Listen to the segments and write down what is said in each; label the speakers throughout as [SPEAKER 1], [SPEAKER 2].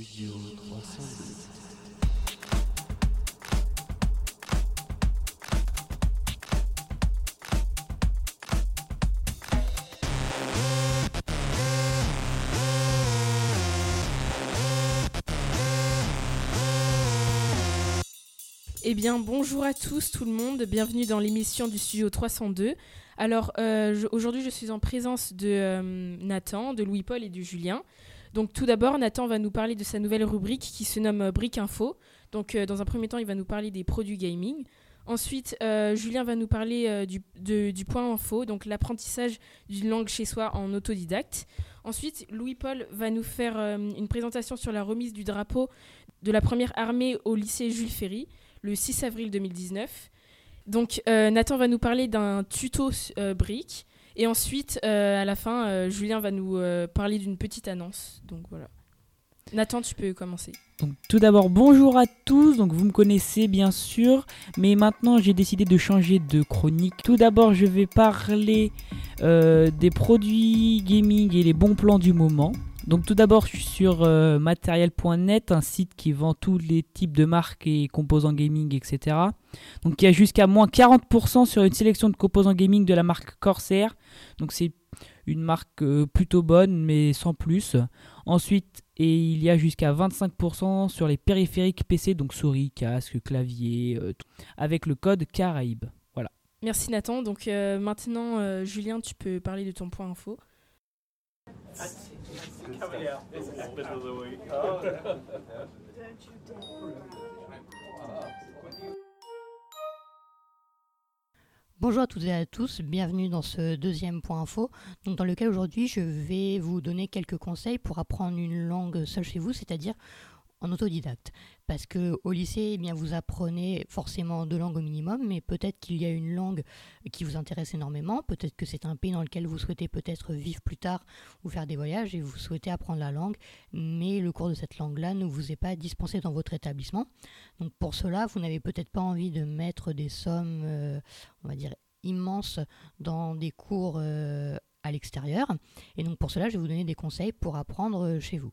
[SPEAKER 1] Studio 302.
[SPEAKER 2] Eh bien, bonjour à tous, tout le monde. Bienvenue dans l'émission du Studio 302. Alors, euh, aujourd'hui, je suis en présence de euh, Nathan, de Louis-Paul et de Julien. Donc, tout d'abord, Nathan va nous parler de sa nouvelle rubrique qui se nomme euh, Brick Info. Donc, euh, dans un premier temps, il va nous parler des produits gaming. Ensuite, euh, Julien va nous parler du, point info, donc l'apprentissage d'une langue chez soi en autodidacte. Ensuite, Louis-Paul va nous faire une présentation sur la remise du drapeau de la première armée au lycée Jules Ferry le 6 avril 2019. Donc Nathan va nous parler d'un tuto brique. Et ensuite, euh, à la fin, euh, Julien va nous euh, parler d'une petite annonce. Donc voilà. Nathan, tu peux commencer.
[SPEAKER 3] Tout d'abord, bonjour à tous. Donc, vous me connaissez bien sûr, mais maintenant j'ai décidé de changer de chronique. Tout d'abord, je vais parler des produits gaming et les bons plans du moment. Donc, tout d'abord, je suis sur euh, matériel.net, un site qui vend tous les types de marques et composants gaming, etc. Donc, il y a jusqu'à moins 40% sur une sélection de composants gaming de la marque Corsair. Donc, c'est une marque euh, plutôt bonne, mais sans plus. Ensuite, et il y a jusqu'à 25% sur les périphériques PC, donc souris, casque, clavier, euh, avec le code Caraïbe. Voilà.
[SPEAKER 2] Merci Nathan. Donc maintenant, Julien, tu peux parler de ton point info.
[SPEAKER 4] Bonjour à toutes et à tous, bienvenue dans ce deuxième point info, dans lequel aujourd'hui je vais vous donner quelques conseils pour apprendre une langue seule chez vous, c'est-à-dire en autodidacte. Parce que au lycée, eh bien, vous apprenez forcément deux langues au minimum, mais peut-être qu'il y a une langue qui vous intéresse énormément, peut-être que c'est un pays dans lequel vous souhaitez peut-être vivre plus tard ou faire des voyages et vous souhaitez apprendre la langue, mais le cours de cette langue-là ne vous est pas dispensé dans votre établissement. Donc pour cela, vous n'avez peut-être pas envie de mettre des sommes, euh, on va dire, immenses dans des cours euh, à l'extérieur. Et donc pour cela, je vais vous donner des conseils pour apprendre euh, chez vous.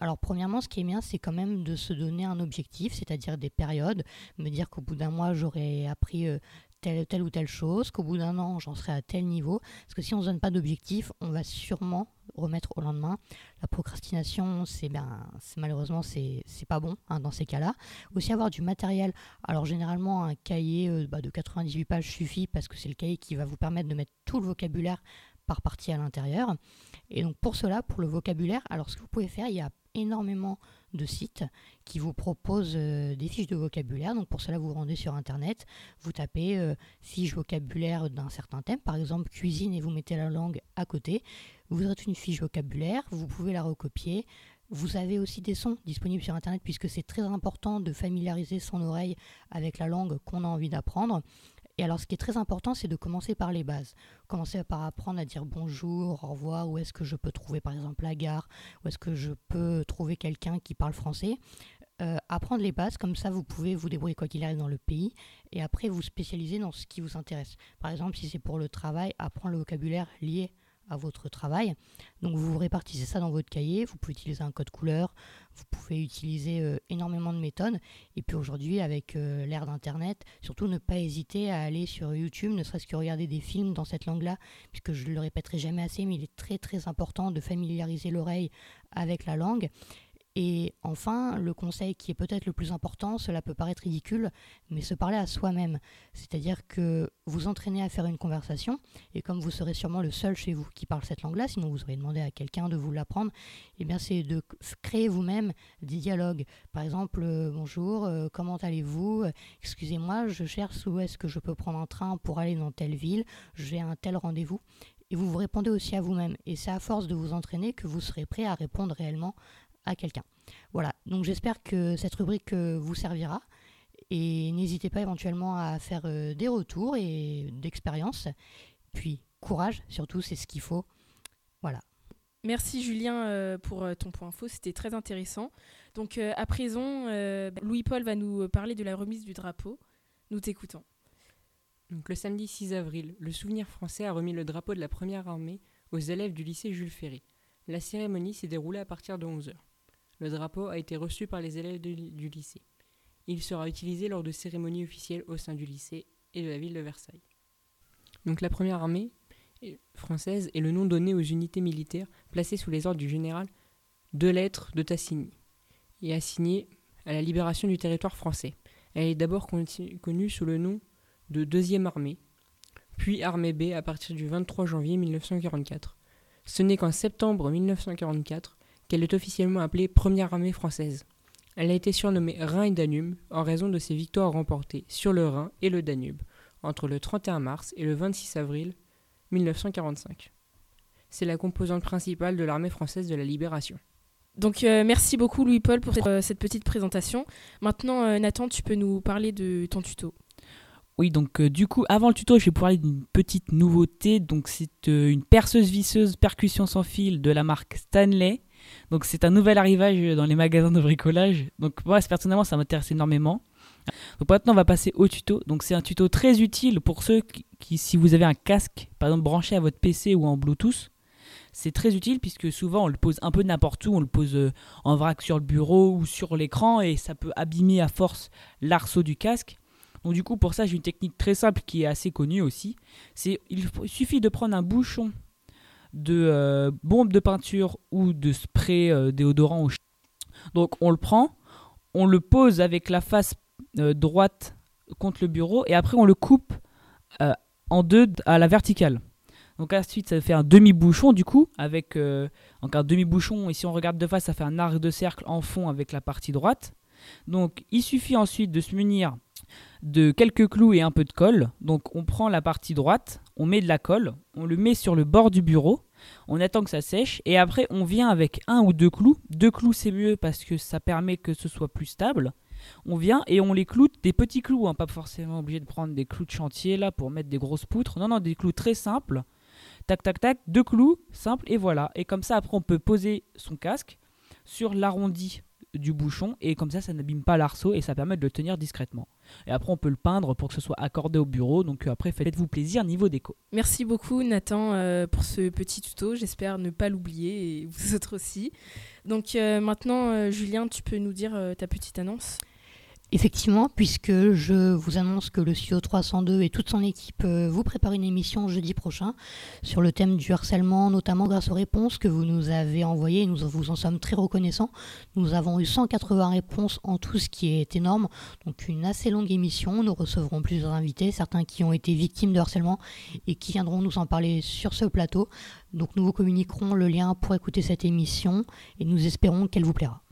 [SPEAKER 4] Alors premièrement, ce qui est bien, c'est quand même de se donner un objectif, c'est-à-dire des périodes, me dire qu'au bout d'un mois, j'aurai appris euh, telle, telle ou telle chose, qu'au bout d'un an, j'en serai à tel niveau. Parce que si on ne se donne pas d'objectif, on va sûrement remettre au lendemain. La procrastination, c'est ben, malheureusement, c'est pas bon hein, dans ces cas-là. Aussi avoir du matériel. Alors généralement, un cahier euh, bah, de 98 pages suffit parce que c'est le cahier qui va vous permettre de mettre tout le vocabulaire par partie à l'intérieur. Et donc pour cela, pour le vocabulaire, alors ce que vous pouvez faire, il y a énormément de sites qui vous proposent euh, des fiches de vocabulaire. Donc pour cela, vous vous rendez sur Internet, vous tapez euh, fiche vocabulaire d'un certain thème, par exemple cuisine, et vous mettez la langue à côté. Vous aurez une fiche vocabulaire, vous pouvez la recopier. Vous avez aussi des sons disponibles sur Internet puisque c'est très important de familiariser son oreille avec la langue qu'on a envie d'apprendre. Et alors ce qui est très important, c'est de commencer par les bases. Commencer par apprendre à dire bonjour, au revoir, où est-ce que je peux trouver par exemple la gare, où est-ce que je peux trouver quelqu'un qui parle français. Euh, apprendre les bases, comme ça vous pouvez vous débrouiller quoi qu'il arrive dans le pays, et après vous spécialiser dans ce qui vous intéresse. Par exemple, si c'est pour le travail, apprendre le vocabulaire lié à votre travail. Donc vous répartissez ça dans votre cahier, vous pouvez utiliser un code couleur, vous pouvez utiliser euh, énormément de méthodes. Et puis aujourd'hui, avec euh, l'ère d'Internet, surtout ne pas hésiter à aller sur YouTube, ne serait-ce que regarder des films dans cette langue-là, puisque je ne le répéterai jamais assez, mais il est très très important de familiariser l'oreille avec la langue. Et enfin, le conseil qui est peut-être le plus important, cela peut paraître ridicule, mais se parler à soi-même. C'est-à-dire que vous entraînez à faire une conversation, et comme vous serez sûrement le seul chez vous qui parle cette langue-là, sinon vous auriez demandé à quelqu'un de vous l'apprendre, eh bien c'est de créer vous-même des dialogues. Par exemple, euh, bonjour, euh, comment allez-vous? Excusez-moi, je cherche où est-ce que je peux prendre un train pour aller dans telle ville, j'ai un tel rendez-vous. Et vous vous répondez aussi à vous-même. Et c'est à force de vous entraîner que vous serez prêt à répondre réellement à quelqu'un. Voilà, donc j'espère que cette rubrique euh, vous servira. Et n'hésitez pas éventuellement à faire euh, des retours et d'expériences. Puis courage, surtout, c'est ce qu'il faut. Voilà.
[SPEAKER 2] Merci Julien euh, pour ton point info, c'était très intéressant. Donc à présent, euh, Louis-Paul va nous parler de la remise du drapeau. Nous t'écoutons.
[SPEAKER 5] Donc le samedi 6 avril, le Souvenir français a remis le drapeau de la première armée aux élèves du lycée Jules Ferry. La cérémonie s'est déroulée à partir de 11h. Le drapeau a été reçu par les élèves du lycée. Il sera utilisé lors de cérémonies officielles au sein du lycée et de la ville de Versailles. Donc la première armée est- française est le nom donné aux unités militaires placées sous les ordres du général de lettres de Tassigny et assignées à la libération du territoire français. Elle est d'abord connue sous le nom de Deuxième Armée, puis Armée B à partir du 23 janvier 1944. Ce n'est qu'en septembre 1944 qu'elle est officiellement appelée Première Armée française. Elle a été surnommée Rhin et Danube en raison de ses victoires remportées sur le Rhin et le Danube entre le 31 mars et le 26 avril 1945. C'est la composante principale de l'armée française de la libération.
[SPEAKER 2] Donc euh, merci beaucoup Louis-Paul pour cette, euh, cette petite présentation. Maintenant euh, Nathan, tu peux nous parler de ton tuto.
[SPEAKER 3] Oui, donc euh, du coup, avant le tuto, je vais parler d'une petite nouveauté. Donc, c'est euh, une perceuse visseuse percussion sans fil de la marque Stanley. Donc, c'est un nouvel arrivage dans les magasins de bricolage. Donc, moi, personnellement, ça m'intéresse énormément. Donc, maintenant, on va passer au tuto. Donc, c'est un tuto très utile pour ceux qui, si vous avez un casque, par exemple, branché à votre PC ou en Bluetooth, c'est très utile puisque souvent on le pose un peu n'importe où, on le pose euh, en vrac sur le bureau ou sur l'écran et ça peut abîmer à force l'arceau du casque. Donc du coup pour ça j'ai une technique très simple qui est assez connue aussi. C'est il suffit de prendre un bouchon de euh, bombe de peinture ou de spray euh, déodorant ch- Donc on le prend, on le pose avec la face euh, droite contre le bureau et après on le coupe en deux à la verticale. Donc ensuite ça fait un demi-bouchon du coup avec un demi-bouchon et si on regarde de face ça fait un arc de cercle en fond avec la partie droite. Donc il suffit ensuite de se munir de quelques clous et un peu de colle. Donc on prend la partie droite, on met de la colle, on le met sur le bord du bureau, on attend que ça sèche et après on vient avec un ou deux clous. Deux clous c'est mieux parce que ça permet que ce soit plus stable. On vient et on les cloute des petits clous, hein, pas forcément obligé de prendre des clous de chantier là pour mettre des grosses poutres. Non non, des clous très simples. Tac tac tac, deux clous simples et voilà. Et comme ça après on peut poser son casque sur l'arrondi du bouchon et comme ça ça n'abîme pas l'arceau et ça permet de le tenir discrètement. Et après, on peut le peindre pour que ce soit accordé au bureau. Donc euh, après, faites-vous plaisir niveau déco.
[SPEAKER 2] Merci beaucoup Nathan euh, pour ce petit tuto. J'espère ne pas l'oublier et vous autres aussi. Donc euh, maintenant Julien, tu peux nous dire ta petite annonce?
[SPEAKER 4] Effectivement, puisque je vous annonce que le studio 302 et toute son équipe euh, vous préparent une émission jeudi prochain sur le thème du harcèlement, notamment grâce aux réponses que vous nous avez envoyées. Nous vous en sommes très reconnaissants. Nous avons eu 180 réponses en tout, ce qui est énorme. Donc une assez longue émission. Nous recevrons plusieurs invités, certains qui ont été victimes de harcèlement et qui viendront nous en parler sur ce plateau. Donc nous vous communiquerons le lien pour écouter cette émission et nous espérons qu'elle vous plaira.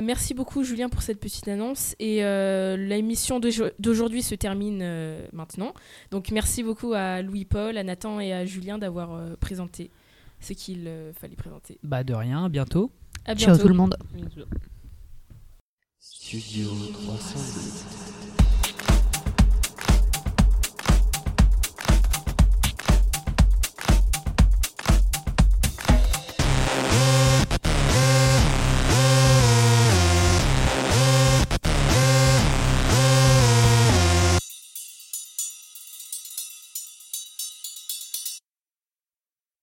[SPEAKER 2] Merci beaucoup Julien pour cette petite annonce et euh, l'émission d'aujo- d'aujourd'hui se termine euh, maintenant. Donc merci beaucoup à Louis-Paul, à Nathan et à Julien d'avoir euh, présenté ce qu'il euh, fallait présenter.
[SPEAKER 3] Bah de rien, à bientôt.
[SPEAKER 2] À
[SPEAKER 4] Ciao
[SPEAKER 2] bientôt.
[SPEAKER 4] tout le monde.
[SPEAKER 1] Studio 302.